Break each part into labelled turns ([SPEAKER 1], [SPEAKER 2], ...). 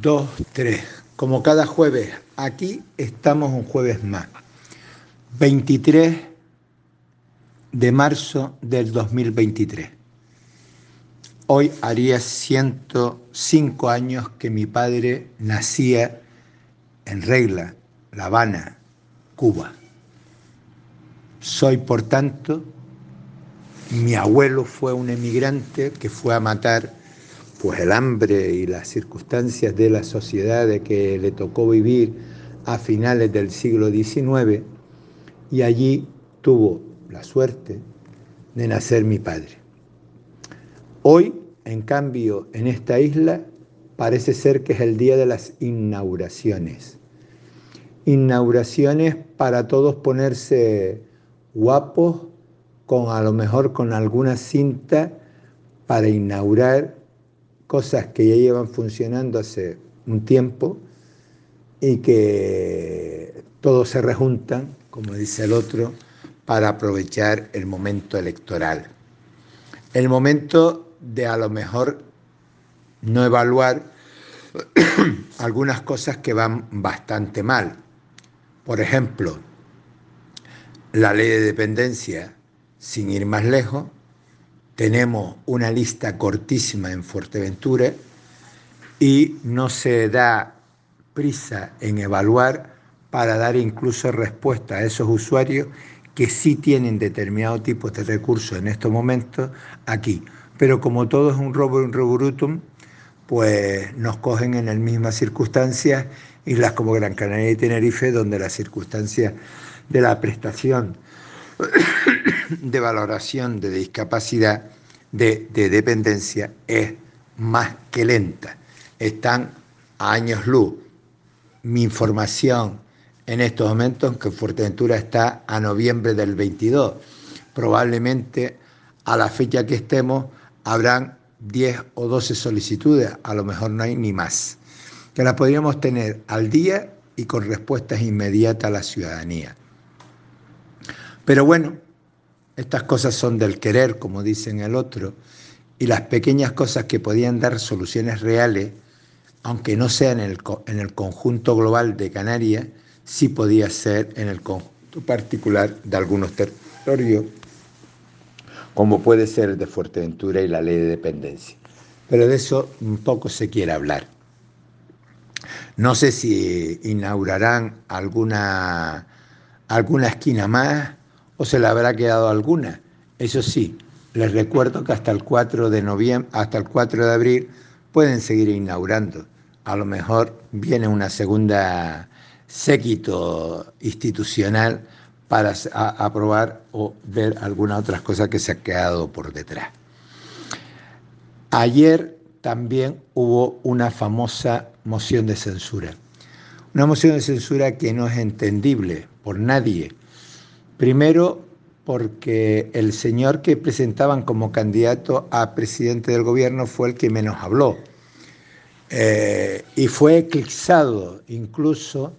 [SPEAKER 1] dos, tres. Como cada jueves, aquí estamos un jueves más. 23 de marzo del 2023. Hoy haría 105 años que mi padre nacía en Regla, La Habana, Cuba. Soy, por tanto, mi abuelo fue un emigrante que fue a matar pues el hambre y las circunstancias de la sociedad de que le tocó vivir a finales del siglo XIX y allí tuvo la suerte de nacer mi padre. Hoy, en cambio, en esta isla parece ser que es el día de las inauguraciones. Inauguraciones para todos ponerse guapos, con a lo mejor con alguna cinta para inaugurar cosas que ya llevan funcionando hace un tiempo y que todos se rejuntan, como dice el otro, para aprovechar el momento electoral. El momento de a lo mejor no evaluar algunas cosas que van bastante mal. Por ejemplo, la ley de dependencia, sin ir más lejos, tenemos una lista cortísima en Fuerteventura y no se da prisa en evaluar para dar incluso respuesta a esos usuarios que sí tienen determinado tipo de recursos en estos momentos aquí. Pero como todo es un robo y un revolutum, pues nos cogen en las mismas circunstancias, islas como Gran Canaria y Tenerife, donde las circunstancias de la prestación de valoración de discapacidad de, dependencia es más que lenta. Están a años luz. Mi información en estos momentos que Fuerteventura está a noviembre del 22. Probablemente a la fecha que estemos habrán 10 o 12 solicitudes, a lo mejor no hay ni más, que las podríamos tener al día y con respuestas inmediatas a la ciudadanía. Pero bueno, estas cosas son del querer, como dicen el otro, y las pequeñas cosas que podían dar soluciones reales, aunque no sean en el, en el conjunto global de Canarias, sí podía ser en el conjunto particular de algunos territorios, como puede ser de Fuerteventura y la ley de dependencia. Pero de eso un poco se quiere hablar. No sé si inaugurarán alguna, alguna esquina más o se le habrá quedado alguna. Eso sí, les recuerdo que hasta el 4 de hasta el 4 de abril pueden seguir inaugurando. A lo mejor viene una segunda séquito institucional para aprobar o ver alguna otras cosas que se ha quedado por detrás. Ayer también hubo una famosa moción de censura. Una moción de censura que no es entendible por nadie, Primero, porque el señor que presentaban como candidato a presidente del gobierno fue el que menos habló. Eh, y fue eclipsado incluso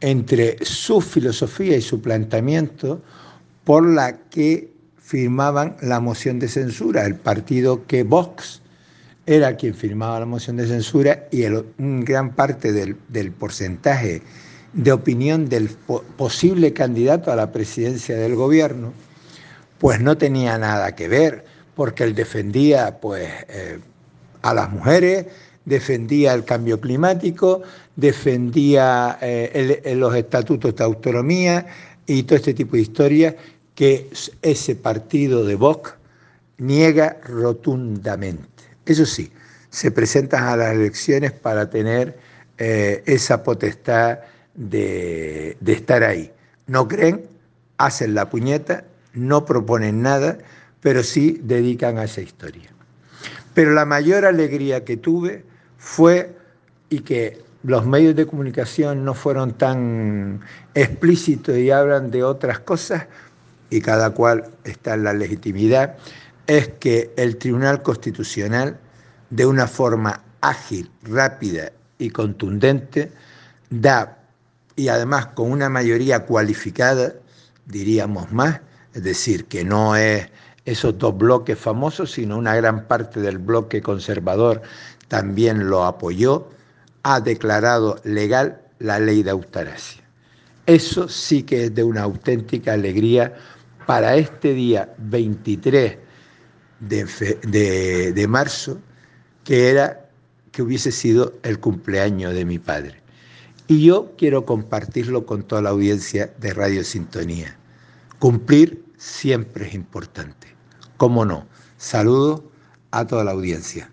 [SPEAKER 1] entre su filosofía y su planteamiento por la que firmaban la moción de censura, el partido que Vox era quien firmaba la moción de censura y el, gran parte del porcentaje de opinión del posible candidato a la presidencia del gobierno, pues no tenía nada que ver, porque él defendía pues, eh, a las mujeres, defendía el cambio climático, defendía eh, los estatutos de autonomía y todo este tipo de historias que ese partido de Vox niega rotundamente. Eso sí, se presentan a las elecciones para tener eh, esa potestad de, estar ahí. No creen, hacen la puñeta, no proponen nada, pero sí dedican a esa historia. Pero la mayor alegría que tuve fue, y que los medios de comunicación no fueron tan explícitos y hablan de otras cosas, y cada cual está en la legitimidad, es que el Tribunal Constitucional, de una forma ágil, rápida y contundente, da y además con una mayoría cualificada, diríamos más, es decir, que no es esos dos bloques famosos, sino una gran parte del bloque conservador también lo apoyó ha declarado legal la ley de eutanasia. Eso sí que es de una auténtica alegría para este día 23 de, de, marzo, que era que hubiese sido el cumpleaños de mi padre. Y yo quiero compartirlo con toda la audiencia de Radio Sintonía. Cumplir siempre es importante. ¿Cómo no? Saludo a toda la audiencia.